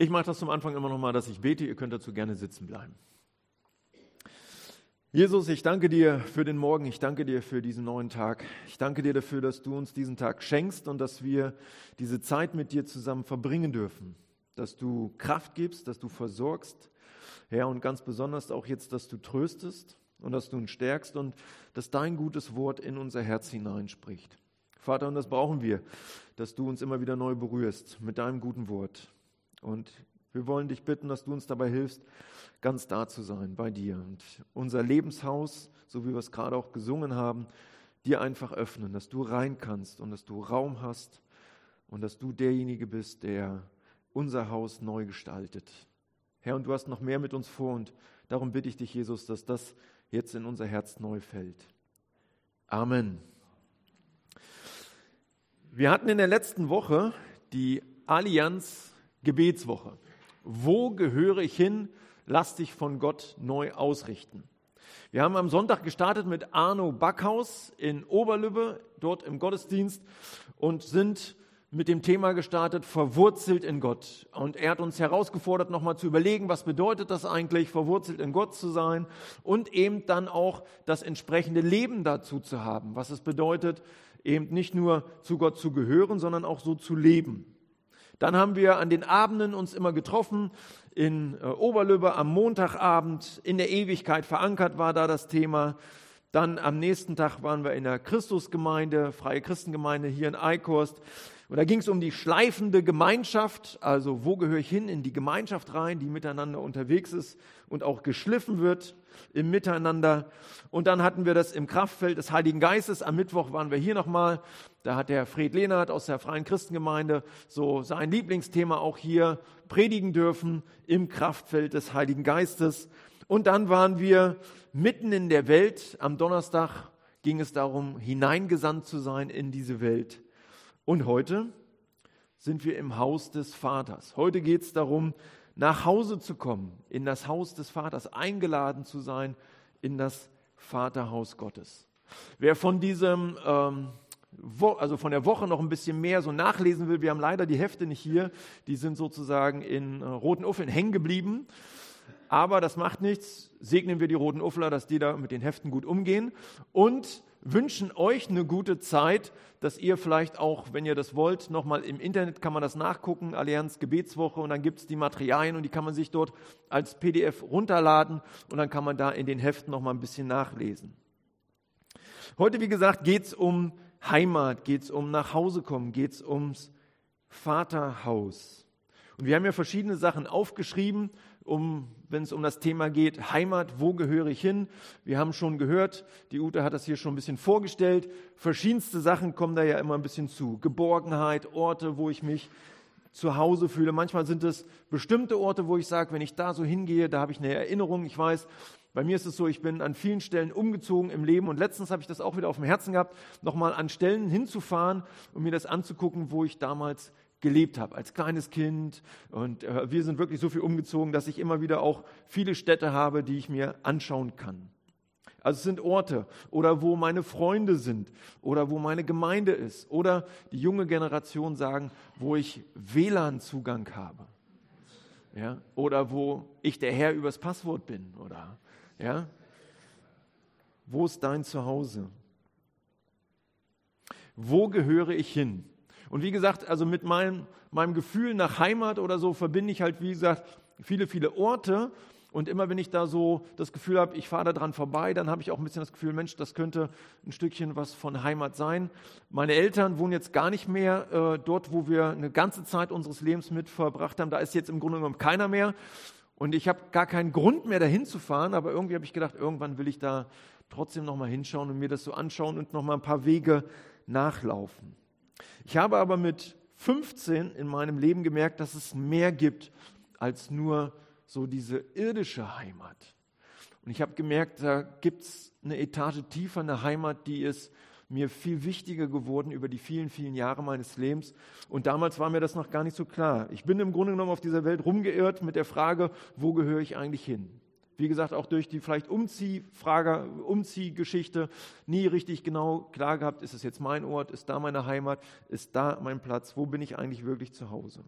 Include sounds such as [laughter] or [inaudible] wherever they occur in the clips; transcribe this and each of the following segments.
Ich mache das zum Anfang immer noch mal, dass ich bete. Ihr könnt dazu gerne sitzen bleiben. Jesus, ich danke dir für den Morgen. Ich danke dir für diesen neuen Tag. Ich danke dir dafür, dass du uns diesen Tag schenkst und dass wir diese Zeit mit dir zusammen verbringen dürfen. Dass du Kraft gibst, dass du versorgst. Herr, und ganz besonders auch jetzt, dass du tröstest und dass du uns stärkst und dass dein gutes Wort in unser Herz hineinspricht. Vater, und das brauchen wir, dass du uns immer wieder neu berührst mit deinem guten Wort. Und wir wollen dich bitten, dass du uns dabei hilfst, ganz da zu sein bei dir und unser Lebenshaus, so wie wir es gerade auch gesungen haben, dir einfach öffnen, dass du rein kannst und dass du Raum hast und dass du derjenige bist, der unser Haus neu gestaltet. Herr, und du hast noch mehr mit uns vor und darum bitte ich dich, Jesus, dass das jetzt in unser Herz neu fällt. Amen. Wir hatten in der letzten Woche die Allianz Gebetswoche. Wo gehöre ich hin? Lass dich von Gott neu ausrichten. Wir haben am Sonntag gestartet mit Arno Backhaus in Oberlübbe, dort im Gottesdienst und sind mit dem Thema gestartet, verwurzelt in Gott. Und er hat uns herausgefordert, nochmal zu überlegen, was bedeutet das eigentlich, verwurzelt in Gott zu sein und eben dann auch das entsprechende Leben dazu zu haben, was es bedeutet, eben nicht nur zu Gott zu gehören, sondern auch so zu leben. Dann haben wir an den Abenden uns immer getroffen in äh, Oberlübbe am Montagabend. In der Ewigkeit verankert war da das Thema. Dann am nächsten Tag waren wir in der Christusgemeinde, Freie Christengemeinde hier in Eichhorst. Und da ging es um die schleifende Gemeinschaft, also wo gehöre ich hin in die Gemeinschaft rein, die miteinander unterwegs ist und auch geschliffen wird im Miteinander. Und dann hatten wir das im Kraftfeld des Heiligen Geistes. Am Mittwoch waren wir hier nochmal. Da hat der Fred Lehnert aus der Freien Christengemeinde so sein Lieblingsthema auch hier predigen dürfen im Kraftfeld des Heiligen Geistes. Und dann waren wir mitten in der Welt. Am Donnerstag ging es darum, hineingesandt zu sein in diese Welt. Und heute sind wir im Haus des Vaters. Heute geht es darum, nach Hause zu kommen, in das Haus des Vaters, eingeladen zu sein in das Vaterhaus Gottes. Wer von diesem, ähm, also von der Woche noch ein bisschen mehr so nachlesen will, wir haben leider die Hefte nicht hier, die sind sozusagen in äh, roten Uffeln hängen geblieben. Aber das macht nichts. Segnen wir die roten Uffler, dass die da mit den Heften gut umgehen. Und wünschen euch eine gute Zeit, dass ihr vielleicht auch, wenn ihr das wollt, nochmal im Internet kann man das nachgucken, Allianz Gebetswoche und dann gibt es die Materialien und die kann man sich dort als PDF runterladen und dann kann man da in den Heften nochmal ein bisschen nachlesen. Heute, wie gesagt, geht es um Heimat, geht es um nach Hause kommen, geht es ums Vaterhaus. Und wir haben ja verschiedene Sachen aufgeschrieben um, wenn es um das Thema geht, Heimat, wo gehöre ich hin? Wir haben schon gehört, die Ute hat das hier schon ein bisschen vorgestellt. Verschiedenste Sachen kommen da ja immer ein bisschen zu. Geborgenheit, Orte, wo ich mich zu Hause fühle. Manchmal sind es bestimmte Orte, wo ich sage, wenn ich da so hingehe, da habe ich eine Erinnerung. Ich weiß, bei mir ist es so, ich bin an vielen Stellen umgezogen im Leben und letztens habe ich das auch wieder auf dem Herzen gehabt, nochmal an Stellen hinzufahren und mir das anzugucken, wo ich damals gelebt habe als kleines Kind. Und äh, wir sind wirklich so viel umgezogen, dass ich immer wieder auch viele Städte habe, die ich mir anschauen kann. Also es sind Orte oder wo meine Freunde sind oder wo meine Gemeinde ist oder die junge Generation sagen, wo ich WLAN-Zugang habe. Ja? Oder wo ich der Herr übers Passwort bin. Oder, ja? Wo ist dein Zuhause? Wo gehöre ich hin? Und wie gesagt, also mit meinem, meinem Gefühl nach Heimat oder so verbinde ich halt, wie gesagt, viele, viele Orte. Und immer wenn ich da so das Gefühl habe, ich fahre da dran vorbei, dann habe ich auch ein bisschen das Gefühl, Mensch, das könnte ein Stückchen was von Heimat sein. Meine Eltern wohnen jetzt gar nicht mehr äh, dort, wo wir eine ganze Zeit unseres Lebens mit verbracht haben. Da ist jetzt im Grunde genommen keiner mehr. Und ich habe gar keinen Grund mehr, dahin zu fahren. Aber irgendwie habe ich gedacht, irgendwann will ich da trotzdem nochmal hinschauen und mir das so anschauen und nochmal ein paar Wege nachlaufen. Ich habe aber mit 15 in meinem Leben gemerkt, dass es mehr gibt als nur so diese irdische Heimat. Und ich habe gemerkt, da gibt es eine Etage tiefer, eine Heimat, die ist mir viel wichtiger geworden über die vielen, vielen Jahre meines Lebens. Und damals war mir das noch gar nicht so klar. Ich bin im Grunde genommen auf dieser Welt rumgeirrt mit der Frage, wo gehöre ich eigentlich hin? Wie gesagt, auch durch die vielleicht Umziehfrage, Umziehgeschichte nie richtig genau klar gehabt, ist es jetzt mein Ort, ist da meine Heimat, ist da mein Platz, wo bin ich eigentlich wirklich zu Hause?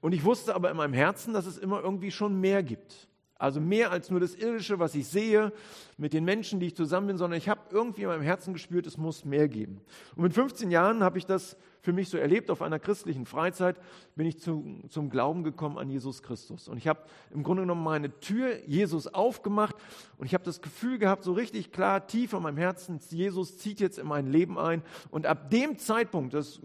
Und ich wusste aber in meinem Herzen, dass es immer irgendwie schon mehr gibt. Also mehr als nur das Irdische, was ich sehe mit den Menschen, die ich zusammen bin, sondern ich habe irgendwie in meinem Herzen gespürt, es muss mehr geben. Und mit 15 Jahren habe ich das für mich so erlebt. Auf einer christlichen Freizeit bin ich zu, zum Glauben gekommen an Jesus Christus. Und ich habe im Grunde genommen meine Tür Jesus aufgemacht und ich habe das Gefühl gehabt, so richtig klar, tief in meinem Herzen, Jesus zieht jetzt in mein Leben ein. Und ab dem Zeitpunkt, das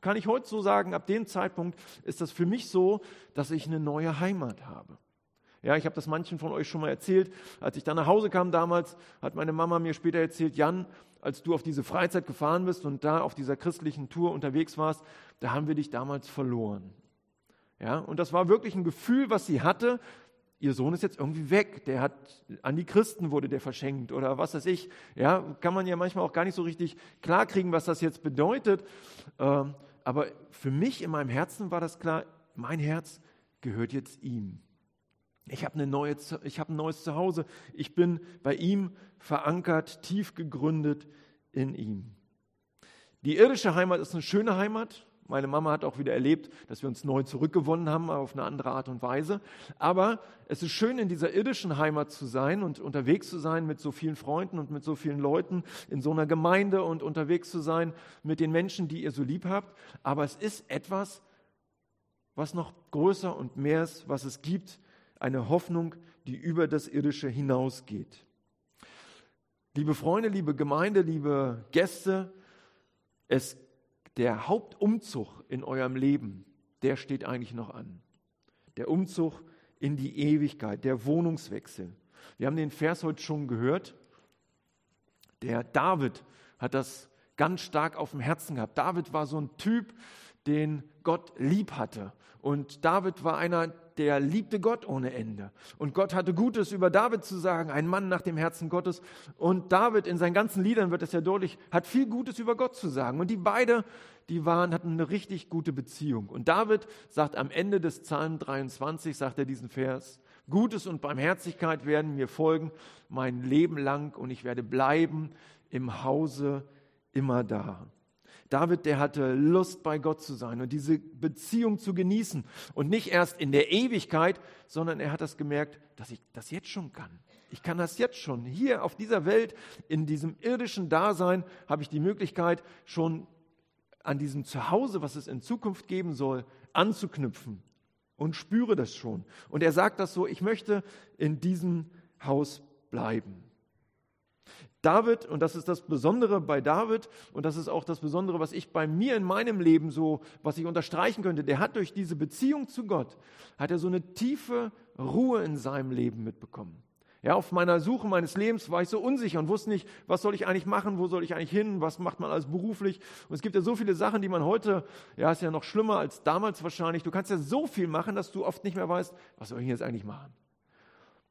kann ich heute so sagen, ab dem Zeitpunkt ist das für mich so, dass ich eine neue Heimat habe. Ja, ich habe das manchen von euch schon mal erzählt. Als ich dann nach Hause kam damals, hat meine Mama mir später erzählt, Jan, als du auf diese Freizeit gefahren bist und da auf dieser christlichen Tour unterwegs warst, da haben wir dich damals verloren. Ja, und das war wirklich ein Gefühl, was sie hatte. Ihr Sohn ist jetzt irgendwie weg. Der hat an die Christen wurde der verschenkt oder was weiß ich. Ja, kann man ja manchmal auch gar nicht so richtig klarkriegen, was das jetzt bedeutet. Ähm, aber für mich in meinem Herzen war das klar. Mein Herz gehört jetzt ihm. Ich habe, eine neue, ich habe ein neues Zuhause. Ich bin bei ihm verankert, tief gegründet in ihm. Die irdische Heimat ist eine schöne Heimat. Meine Mama hat auch wieder erlebt, dass wir uns neu zurückgewonnen haben, auf eine andere Art und Weise. Aber es ist schön, in dieser irdischen Heimat zu sein und unterwegs zu sein mit so vielen Freunden und mit so vielen Leuten in so einer Gemeinde und unterwegs zu sein mit den Menschen, die ihr so lieb habt. Aber es ist etwas, was noch größer und mehr ist, was es gibt eine Hoffnung, die über das Irdische hinausgeht. Liebe Freunde, liebe Gemeinde, liebe Gäste, es, der Hauptumzug in eurem Leben, der steht eigentlich noch an. Der Umzug in die Ewigkeit, der Wohnungswechsel. Wir haben den Vers heute schon gehört. Der David hat das ganz stark auf dem Herzen gehabt. David war so ein Typ, den Gott lieb hatte. Und David war einer, der liebte Gott ohne Ende. Und Gott hatte Gutes über David zu sagen, ein Mann nach dem Herzen Gottes. Und David in seinen ganzen Liedern wird es ja deutlich, hat viel Gutes über Gott zu sagen. Und die beide, die waren, hatten eine richtig gute Beziehung. Und David sagt am Ende des Psalm 23, sagt er diesen Vers, Gutes und Barmherzigkeit werden mir folgen mein Leben lang und ich werde bleiben im Hause immer da. David, der hatte Lust, bei Gott zu sein und diese Beziehung zu genießen. Und nicht erst in der Ewigkeit, sondern er hat das gemerkt, dass ich das jetzt schon kann. Ich kann das jetzt schon. Hier auf dieser Welt, in diesem irdischen Dasein, habe ich die Möglichkeit, schon an diesem Zuhause, was es in Zukunft geben soll, anzuknüpfen und spüre das schon. Und er sagt das so, ich möchte in diesem Haus bleiben. David, und das ist das Besondere bei David, und das ist auch das Besondere, was ich bei mir in meinem Leben so, was ich unterstreichen könnte, der hat durch diese Beziehung zu Gott, hat er so eine tiefe Ruhe in seinem Leben mitbekommen. Ja, auf meiner Suche meines Lebens war ich so unsicher und wusste nicht, was soll ich eigentlich machen, wo soll ich eigentlich hin, was macht man alles beruflich. Und es gibt ja so viele Sachen, die man heute, ja, ist ja noch schlimmer als damals wahrscheinlich. Du kannst ja so viel machen, dass du oft nicht mehr weißt, was soll ich jetzt eigentlich machen.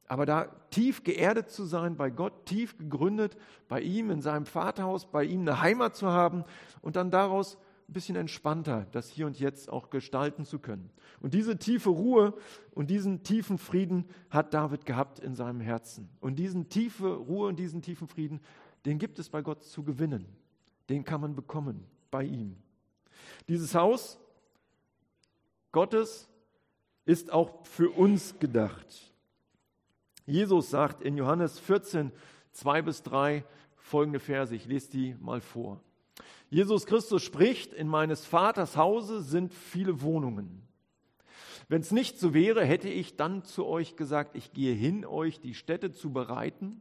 Aber da tief geerdet zu sein bei Gott, tief gegründet bei ihm in seinem Vaterhaus, bei ihm eine Heimat zu haben und dann daraus ein bisschen entspannter das hier und jetzt auch gestalten zu können. Und diese tiefe Ruhe und diesen tiefen Frieden hat David gehabt in seinem Herzen. Und diesen tiefe Ruhe und diesen tiefen Frieden, den gibt es bei Gott zu gewinnen. Den kann man bekommen bei ihm. Dieses Haus Gottes ist auch für uns gedacht. Jesus sagt in Johannes 14, 2 bis 3 folgende Verse, ich lese die mal vor. Jesus Christus spricht, in meines Vaters Hause sind viele Wohnungen. Wenn es nicht so wäre, hätte ich dann zu euch gesagt, ich gehe hin, euch die Städte zu bereiten.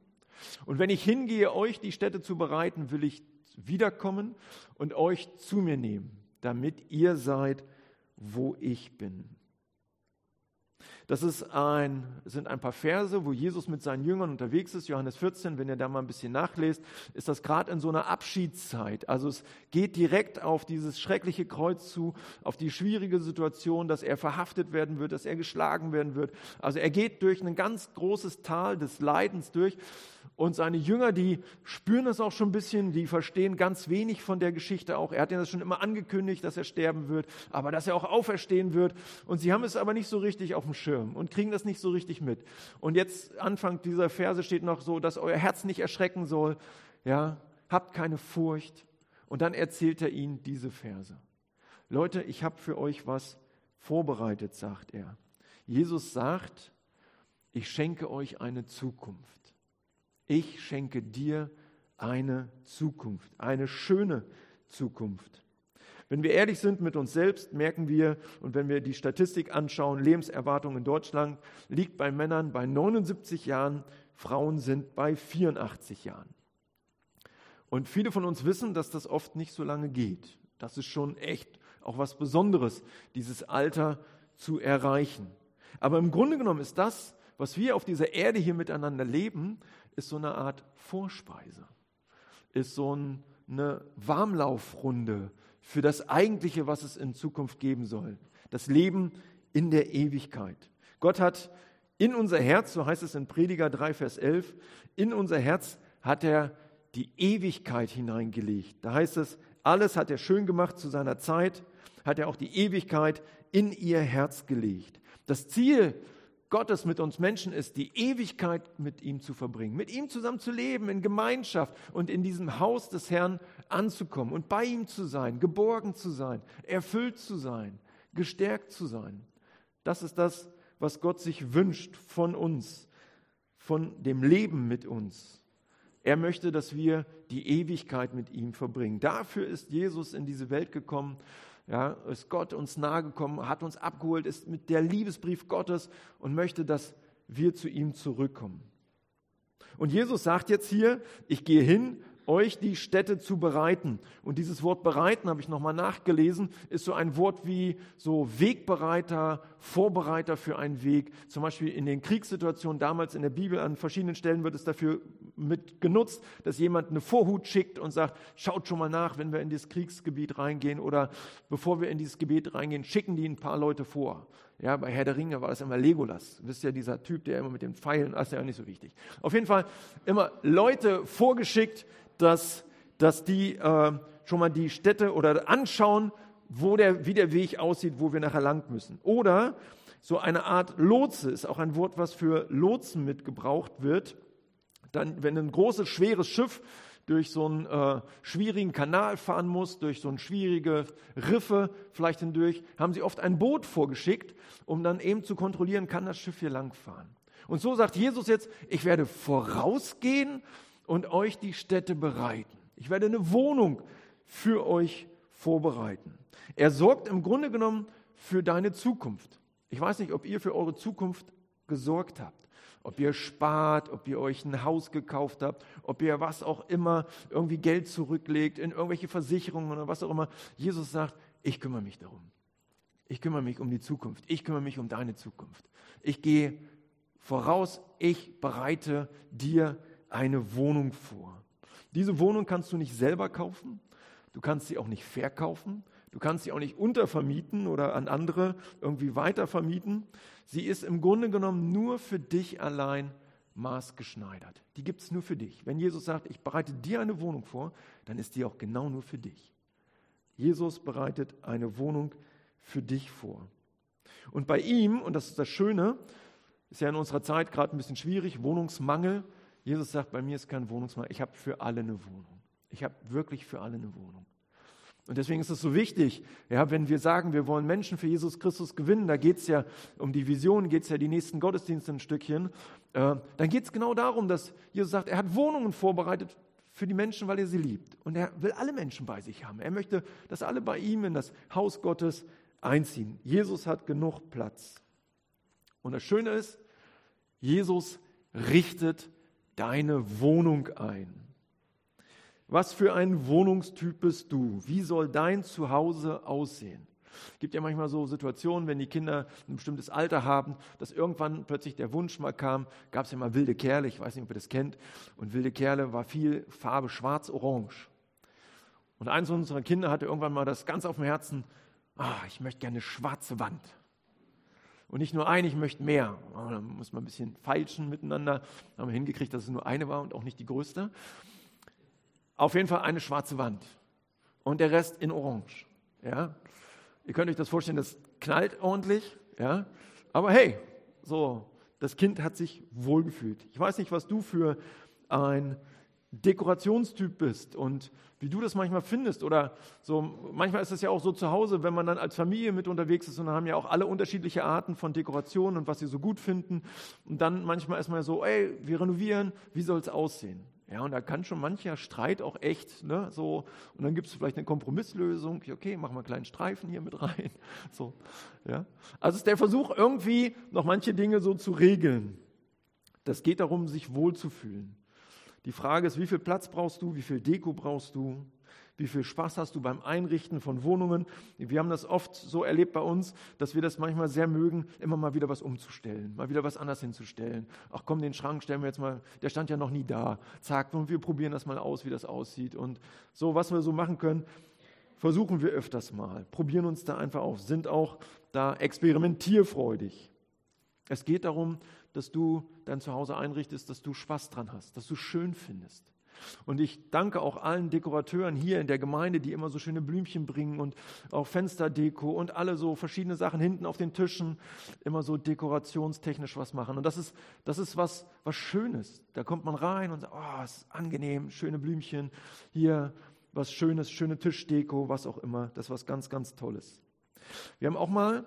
Und wenn ich hingehe, euch die Städte zu bereiten, will ich wiederkommen und euch zu mir nehmen, damit ihr seid, wo ich bin. Das ist ein, sind ein paar Verse, wo Jesus mit seinen Jüngern unterwegs ist. Johannes 14, wenn ihr da mal ein bisschen nachlest, ist das gerade in so einer Abschiedszeit. Also es geht direkt auf dieses schreckliche Kreuz zu, auf die schwierige Situation, dass er verhaftet werden wird, dass er geschlagen werden wird. Also er geht durch ein ganz großes Tal des Leidens durch. Und seine Jünger, die spüren das auch schon ein bisschen, die verstehen ganz wenig von der Geschichte auch. Er hat ja das schon immer angekündigt, dass er sterben wird, aber dass er auch auferstehen wird. Und sie haben es aber nicht so richtig auf dem Schirm und kriegen das nicht so richtig mit. Und jetzt Anfang dieser Verse steht noch so, dass euer Herz nicht erschrecken soll. Ja, habt keine Furcht. Und dann erzählt er ihnen diese Verse. Leute, ich habe für euch was vorbereitet, sagt er. Jesus sagt, ich schenke euch eine Zukunft. Ich schenke dir eine Zukunft, eine schöne Zukunft. Wenn wir ehrlich sind mit uns selbst, merken wir, und wenn wir die Statistik anschauen, Lebenserwartung in Deutschland liegt bei Männern bei 79 Jahren, Frauen sind bei 84 Jahren. Und viele von uns wissen, dass das oft nicht so lange geht. Das ist schon echt auch was Besonderes, dieses Alter zu erreichen. Aber im Grunde genommen ist das, was wir auf dieser Erde hier miteinander leben, ist so eine Art Vorspeise, ist so eine Warmlaufrunde für das Eigentliche, was es in Zukunft geben soll. Das Leben in der Ewigkeit. Gott hat in unser Herz, so heißt es in Prediger 3, Vers 11, in unser Herz hat er die Ewigkeit hineingelegt. Da heißt es, alles hat er schön gemacht zu seiner Zeit, hat er auch die Ewigkeit in ihr Herz gelegt. Das Ziel Gottes mit uns Menschen ist, die Ewigkeit mit ihm zu verbringen, mit ihm zusammen zu leben, in Gemeinschaft und in diesem Haus des Herrn anzukommen und bei ihm zu sein, geborgen zu sein, erfüllt zu sein, gestärkt zu sein. Das ist das, was Gott sich wünscht von uns, von dem Leben mit uns. Er möchte, dass wir die Ewigkeit mit ihm verbringen. Dafür ist Jesus in diese Welt gekommen ja, ist Gott uns nahegekommen, hat uns abgeholt, ist mit der Liebesbrief Gottes und möchte, dass wir zu ihm zurückkommen. Und Jesus sagt jetzt hier, ich gehe hin euch die Städte zu bereiten. Und dieses Wort bereiten, habe ich nochmal nachgelesen, ist so ein Wort wie so Wegbereiter, Vorbereiter für einen Weg. Zum Beispiel in den Kriegssituationen damals in der Bibel an verschiedenen Stellen wird es dafür mit genutzt, dass jemand eine Vorhut schickt und sagt, schaut schon mal nach, wenn wir in dieses Kriegsgebiet reingehen oder bevor wir in dieses Gebiet reingehen, schicken die ein paar Leute vor. Ja, bei Herr der Ringe war das immer Legolas. Wisst ja, dieser Typ, der immer mit den Pfeilen, das ist ja auch nicht so wichtig. Auf jeden Fall immer Leute vorgeschickt, dass, dass die äh, schon mal die Städte oder anschauen, wo der, wie der Weg aussieht, wo wir nachher lang müssen. Oder so eine Art Lotse ist auch ein Wort, was für Lotsen mitgebraucht wird. Dann, wenn ein großes, schweres Schiff durch so einen äh, schwierigen Kanal fahren muss, durch so eine schwierige Riffe vielleicht hindurch, haben sie oft ein Boot vorgeschickt, um dann eben zu kontrollieren, kann das Schiff hier lang fahren. Und so sagt Jesus jetzt, ich werde vorausgehen und euch die Städte bereiten. Ich werde eine Wohnung für euch vorbereiten. Er sorgt im Grunde genommen für deine Zukunft. Ich weiß nicht, ob ihr für eure Zukunft gesorgt habt, ob ihr spart, ob ihr euch ein Haus gekauft habt, ob ihr was auch immer irgendwie Geld zurücklegt in irgendwelche Versicherungen oder was auch immer. Jesus sagt, ich kümmere mich darum. Ich kümmere mich um die Zukunft. Ich kümmere mich um deine Zukunft. Ich gehe voraus. Ich bereite dir eine Wohnung vor. Diese Wohnung kannst du nicht selber kaufen, du kannst sie auch nicht verkaufen, du kannst sie auch nicht untervermieten oder an andere irgendwie weitervermieten. Sie ist im Grunde genommen nur für dich allein maßgeschneidert. Die gibt es nur für dich. Wenn Jesus sagt, ich bereite dir eine Wohnung vor, dann ist die auch genau nur für dich. Jesus bereitet eine Wohnung für dich vor. Und bei ihm, und das ist das Schöne, ist ja in unserer Zeit gerade ein bisschen schwierig, Wohnungsmangel, Jesus sagt, bei mir ist kein Wohnungsmangel, ich habe für alle eine Wohnung. Ich habe wirklich für alle eine Wohnung. Und deswegen ist es so wichtig, ja, wenn wir sagen, wir wollen Menschen für Jesus Christus gewinnen, da geht es ja um die Vision, geht es ja die nächsten Gottesdienste ein Stückchen, äh, dann geht es genau darum, dass Jesus sagt, er hat Wohnungen vorbereitet für die Menschen, weil er sie liebt. Und er will alle Menschen bei sich haben. Er möchte, dass alle bei ihm in das Haus Gottes einziehen. Jesus hat genug Platz. Und das Schöne ist, Jesus richtet deine Wohnung ein. Was für ein Wohnungstyp bist du? Wie soll dein Zuhause aussehen? Es gibt ja manchmal so Situationen, wenn die Kinder ein bestimmtes Alter haben, dass irgendwann plötzlich der Wunsch mal kam, gab es ja mal wilde Kerle, ich weiß nicht, ob ihr das kennt, und wilde Kerle war viel Farbe schwarz-orange. Und eins unserer Kinder hatte irgendwann mal das ganz auf dem Herzen, ah, ich möchte gerne eine schwarze Wand. Und nicht nur eine, ich möchte mehr. Oh, da muss man ein bisschen feilschen miteinander. Da haben wir hingekriegt, dass es nur eine war und auch nicht die größte. Auf jeden Fall eine schwarze Wand. Und der Rest in Orange. Ja? Ihr könnt euch das vorstellen, das knallt ordentlich. Ja? Aber hey, so, das Kind hat sich wohlgefühlt. Ich weiß nicht, was du für ein Dekorationstyp bist und wie du das manchmal findest. Oder so, manchmal ist es ja auch so zu Hause, wenn man dann als Familie mit unterwegs ist und dann haben ja auch alle unterschiedliche Arten von Dekorationen und was sie so gut finden. Und dann manchmal ist man so, ey, wir renovieren, wie soll es aussehen? Ja, und da kann schon mancher Streit auch echt, ne, so, und dann gibt es vielleicht eine Kompromisslösung, okay, machen wir einen kleinen Streifen hier mit rein, [laughs] so, ja. Also ist der Versuch, irgendwie noch manche Dinge so zu regeln. Das geht darum, sich wohlzufühlen. Die Frage ist, wie viel Platz brauchst du, wie viel Deko brauchst du, wie viel Spaß hast du beim Einrichten von Wohnungen. Wir haben das oft so erlebt bei uns, dass wir das manchmal sehr mögen, immer mal wieder was umzustellen, mal wieder was anders hinzustellen. Ach komm, den Schrank stellen wir jetzt mal, der stand ja noch nie da. Zack, und wir probieren das mal aus, wie das aussieht. Und so, was wir so machen können, versuchen wir öfters mal, probieren uns da einfach auf, sind auch da experimentierfreudig. Es geht darum, dass du dein Zuhause einrichtest, dass du Spaß dran hast, dass du schön findest. Und ich danke auch allen Dekorateuren hier in der Gemeinde, die immer so schöne Blümchen bringen und auch Fensterdeko und alle so verschiedene Sachen hinten auf den Tischen, immer so dekorationstechnisch was machen. Und das ist, das ist was, was Schönes. Da kommt man rein und sagt, oh, ist angenehm, schöne Blümchen, hier was Schönes, schöne Tischdeko, was auch immer. Das ist was ganz, ganz Tolles. Wir haben auch mal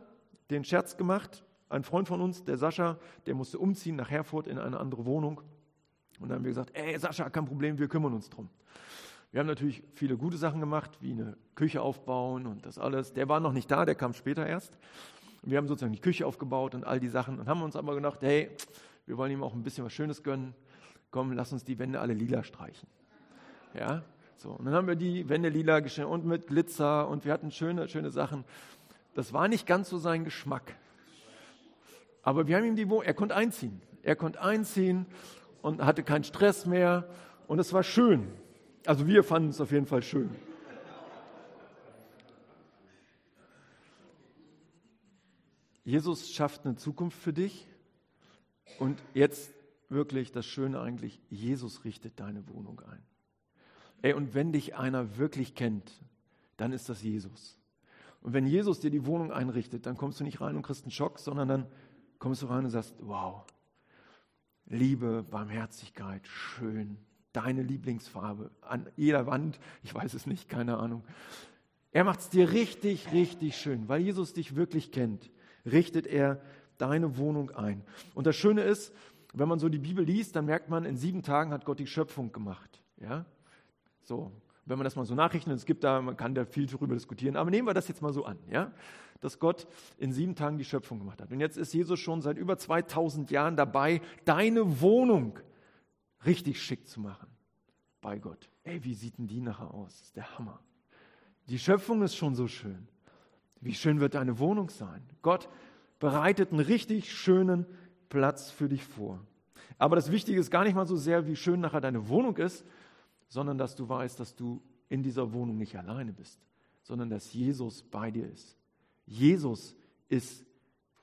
den Scherz gemacht, ein Freund von uns, der Sascha, der musste umziehen nach Herford in eine andere Wohnung. Und dann haben wir gesagt, ey Sascha, kein Problem, wir kümmern uns drum. Wir haben natürlich viele gute Sachen gemacht, wie eine Küche aufbauen und das alles. Der war noch nicht da, der kam später erst. Wir haben sozusagen die Küche aufgebaut und all die Sachen und haben uns aber gedacht, hey, wir wollen ihm auch ein bisschen was Schönes gönnen. Komm, lass uns die Wände alle lila streichen. Ja, so. Und dann haben wir die Wände lila gestrichen und mit Glitzer und wir hatten schöne, schöne Sachen. Das war nicht ganz so sein Geschmack. Aber wir haben ihm die Wohnung, er konnte einziehen. Er konnte einziehen und hatte keinen Stress mehr und es war schön. Also wir fanden es auf jeden Fall schön. Jesus schafft eine Zukunft für dich und jetzt wirklich das Schöne eigentlich, Jesus richtet deine Wohnung ein. Ey, und wenn dich einer wirklich kennt, dann ist das Jesus. Und wenn Jesus dir die Wohnung einrichtet, dann kommst du nicht rein und kriegst einen Schock, sondern dann kommst du rein und sagst, wow, Liebe, Barmherzigkeit, schön, deine Lieblingsfarbe an jeder Wand, ich weiß es nicht, keine Ahnung. Er macht es dir richtig, richtig schön, weil Jesus dich wirklich kennt, richtet er deine Wohnung ein. Und das Schöne ist, wenn man so die Bibel liest, dann merkt man, in sieben Tagen hat Gott die Schöpfung gemacht. Ja? So, wenn man das mal so nachrechnet, es gibt da, man kann da viel darüber diskutieren, aber nehmen wir das jetzt mal so an, ja, dass Gott in sieben Tagen die Schöpfung gemacht hat. Und jetzt ist Jesus schon seit über 2000 Jahren dabei, deine Wohnung richtig schick zu machen bei Gott. Ey, wie sieht denn die nachher aus? Das ist der Hammer. Die Schöpfung ist schon so schön. Wie schön wird deine Wohnung sein? Gott bereitet einen richtig schönen Platz für dich vor. Aber das Wichtige ist gar nicht mal so sehr, wie schön nachher deine Wohnung ist, sondern dass du weißt, dass du in dieser Wohnung nicht alleine bist, sondern dass Jesus bei dir ist. Jesus ist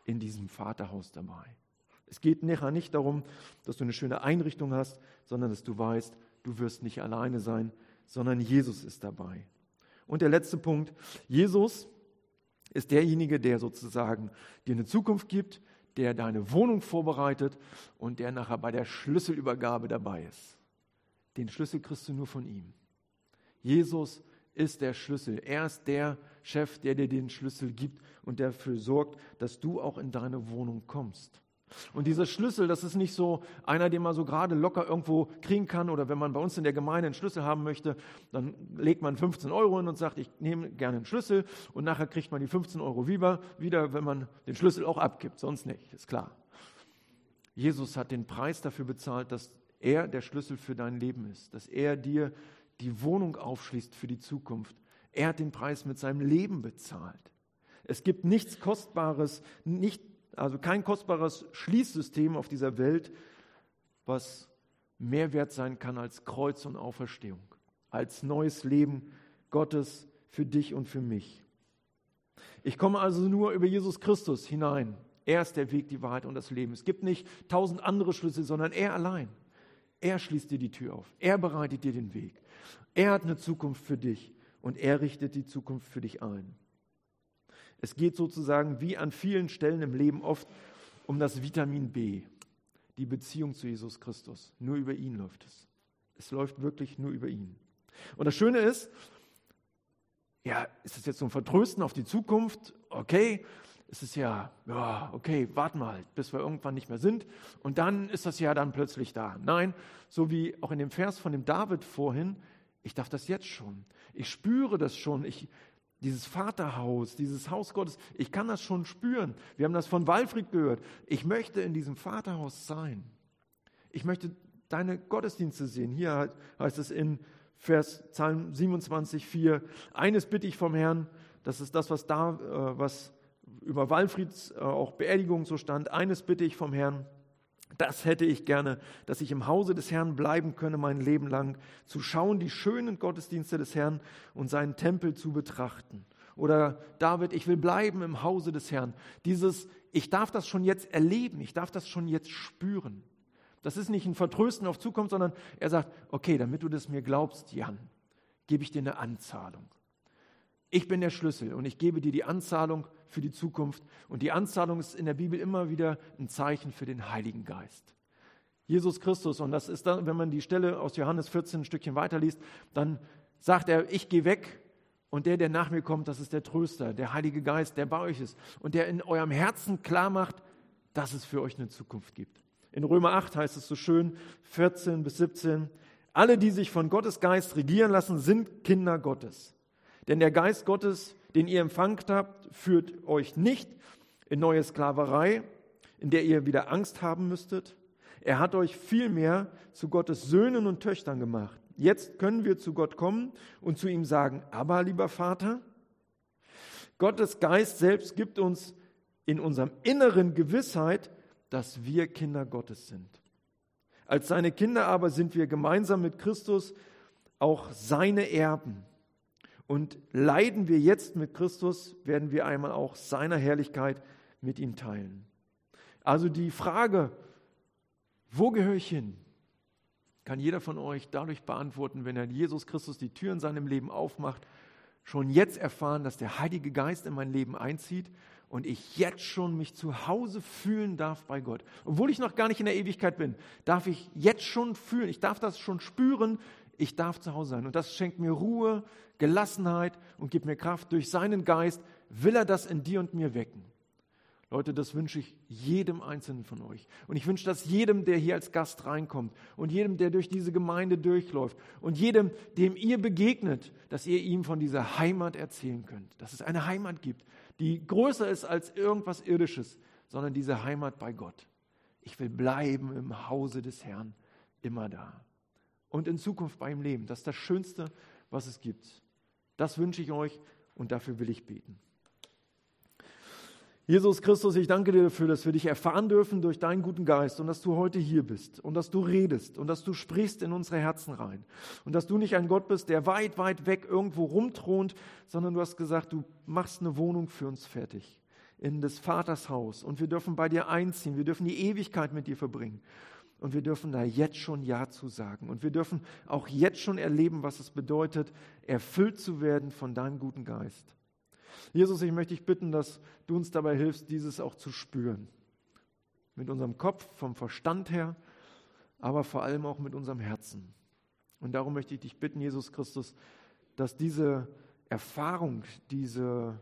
in diesem Vaterhaus dabei. Es geht nachher nicht darum, dass du eine schöne Einrichtung hast, sondern dass du weißt, du wirst nicht alleine sein, sondern Jesus ist dabei. Und der letzte Punkt, Jesus ist derjenige, der sozusagen dir eine Zukunft gibt, der deine Wohnung vorbereitet und der nachher bei der Schlüsselübergabe dabei ist. Den Schlüssel kriegst du nur von ihm. Jesus ist der Schlüssel. Er ist der Chef, der dir den Schlüssel gibt und dafür sorgt, dass du auch in deine Wohnung kommst. Und dieser Schlüssel, das ist nicht so einer, den man so gerade locker irgendwo kriegen kann oder wenn man bei uns in der Gemeinde einen Schlüssel haben möchte, dann legt man 15 Euro hin und sagt, ich nehme gerne einen Schlüssel und nachher kriegt man die 15 Euro wieder, wieder, wenn man den Schlüssel auch abgibt, sonst nicht, ist klar. Jesus hat den Preis dafür bezahlt, dass er der Schlüssel für dein Leben ist, dass er dir die Wohnung aufschließt für die Zukunft. Er hat den Preis mit seinem Leben bezahlt. Es gibt nichts Kostbares, nicht, also kein kostbares Schließsystem auf dieser Welt, was mehr wert sein kann als Kreuz und Auferstehung, als neues Leben Gottes für dich und für mich. Ich komme also nur über Jesus Christus hinein. Er ist der Weg, die Wahrheit und das Leben. Es gibt nicht tausend andere Schlüssel, sondern er allein. Er schließt dir die Tür auf. Er bereitet dir den Weg. Er hat eine Zukunft für dich und er richtet die Zukunft für dich ein. Es geht sozusagen wie an vielen Stellen im Leben oft um das Vitamin B, die Beziehung zu Jesus Christus. Nur über ihn läuft es. Es läuft wirklich nur über ihn. Und das Schöne ist, ja, ist es jetzt so ein Vertrösten auf die Zukunft? Okay, es ist ja, ja, okay, warten wir halt, bis wir irgendwann nicht mehr sind. Und dann ist das ja dann plötzlich da. Nein, so wie auch in dem Vers von dem David vorhin, ich darf das jetzt schon. Ich spüre das schon. Ich, dieses Vaterhaus, dieses Haus Gottes, ich kann das schon spüren. Wir haben das von Walfried gehört. Ich möchte in diesem Vaterhaus sein. Ich möchte deine Gottesdienste sehen. Hier heißt es in Vers Psalm 27, 4, eines bitte ich vom Herrn, das ist das, was da, äh, was über Walfrieds äh, auch Beerdigung so stand, eines bitte ich vom Herrn, das hätte ich gerne, dass ich im Hause des Herrn bleiben könne mein Leben lang, zu schauen die schönen Gottesdienste des Herrn und seinen Tempel zu betrachten. Oder David, ich will bleiben im Hause des Herrn. Dieses, ich darf das schon jetzt erleben, ich darf das schon jetzt spüren. Das ist nicht ein Vertrösten auf Zukunft, sondern er sagt, okay, damit du das mir glaubst, Jan, gebe ich dir eine Anzahlung. Ich bin der Schlüssel und ich gebe dir die Anzahlung für die Zukunft. Und die Anzahlung ist in der Bibel immer wieder ein Zeichen für den Heiligen Geist. Jesus Christus, und das ist dann, wenn man die Stelle aus Johannes 14 ein Stückchen weiterliest, dann sagt er, ich gehe weg und der, der nach mir kommt, das ist der Tröster, der Heilige Geist, der bei euch ist und der in eurem Herzen klar macht, dass es für euch eine Zukunft gibt. In Römer 8 heißt es so schön, 14 bis 17, alle, die sich von Gottes Geist regieren lassen, sind Kinder Gottes. Denn der Geist Gottes, den ihr empfangt habt, führt euch nicht in neue Sklaverei, in der ihr wieder Angst haben müsstet. Er hat euch vielmehr zu Gottes Söhnen und Töchtern gemacht. Jetzt können wir zu Gott kommen und zu ihm sagen, aber lieber Vater, Gottes Geist selbst gibt uns in unserem Inneren Gewissheit, dass wir Kinder Gottes sind. Als seine Kinder aber sind wir gemeinsam mit Christus auch seine Erben. Und leiden wir jetzt mit Christus, werden wir einmal auch seiner Herrlichkeit mit ihm teilen. Also die Frage, wo gehöre ich hin, kann jeder von euch dadurch beantworten, wenn er Jesus Christus die Tür in seinem Leben aufmacht, schon jetzt erfahren, dass der Heilige Geist in mein Leben einzieht und ich jetzt schon mich zu Hause fühlen darf bei Gott. Obwohl ich noch gar nicht in der Ewigkeit bin, darf ich jetzt schon fühlen, ich darf das schon spüren, ich darf zu Hause sein. Und das schenkt mir Ruhe, Gelassenheit und gibt mir Kraft. Durch seinen Geist will er das in dir und mir wecken. Leute, das wünsche ich jedem Einzelnen von euch. Und ich wünsche das jedem, der hier als Gast reinkommt und jedem, der durch diese Gemeinde durchläuft und jedem, dem ihr begegnet, dass ihr ihm von dieser Heimat erzählen könnt. Dass es eine Heimat gibt, die größer ist als irgendwas Irdisches, sondern diese Heimat bei Gott. Ich will bleiben im Hause des Herrn, immer da und in Zukunft bei ihm leben. Das ist das Schönste, was es gibt. Das wünsche ich euch und dafür will ich beten. Jesus Christus, ich danke dir dafür, dass wir dich erfahren dürfen durch deinen guten Geist und dass du heute hier bist und dass du redest und dass du sprichst in unsere Herzen rein und dass du nicht ein Gott bist, der weit, weit weg irgendwo rumthront, sondern du hast gesagt, du machst eine Wohnung für uns fertig in des Vaters Haus und wir dürfen bei dir einziehen, wir dürfen die Ewigkeit mit dir verbringen und wir dürfen da jetzt schon Ja zu sagen. Und wir dürfen auch jetzt schon erleben, was es bedeutet, erfüllt zu werden von deinem guten Geist. Jesus, ich möchte dich bitten, dass du uns dabei hilfst, dieses auch zu spüren. Mit unserem Kopf, vom Verstand her, aber vor allem auch mit unserem Herzen. Und darum möchte ich dich bitten, Jesus Christus, dass diese Erfahrung, diese,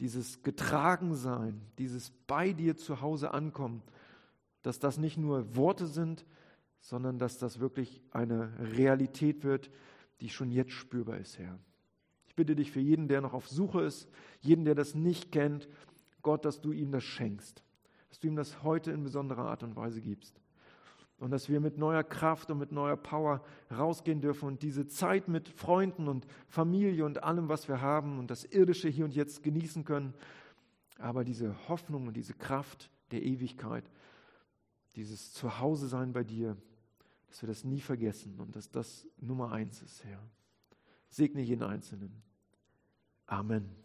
dieses Getragensein, dieses bei dir zu Hause ankommen, dass das nicht nur Worte sind, sondern dass das wirklich eine Realität wird, die schon jetzt spürbar ist, Herr. Ich bitte dich für jeden, der noch auf Suche ist, jeden, der das nicht kennt, Gott, dass du ihm das schenkst, dass du ihm das heute in besonderer Art und Weise gibst. Und dass wir mit neuer Kraft und mit neuer Power rausgehen dürfen und diese Zeit mit Freunden und Familie und allem, was wir haben und das Irdische hier und jetzt genießen können. Aber diese Hoffnung und diese Kraft der Ewigkeit, dieses Zuhause sein bei dir, dass wir das nie vergessen und dass das Nummer eins ist, Herr. Segne jeden Einzelnen. Amen.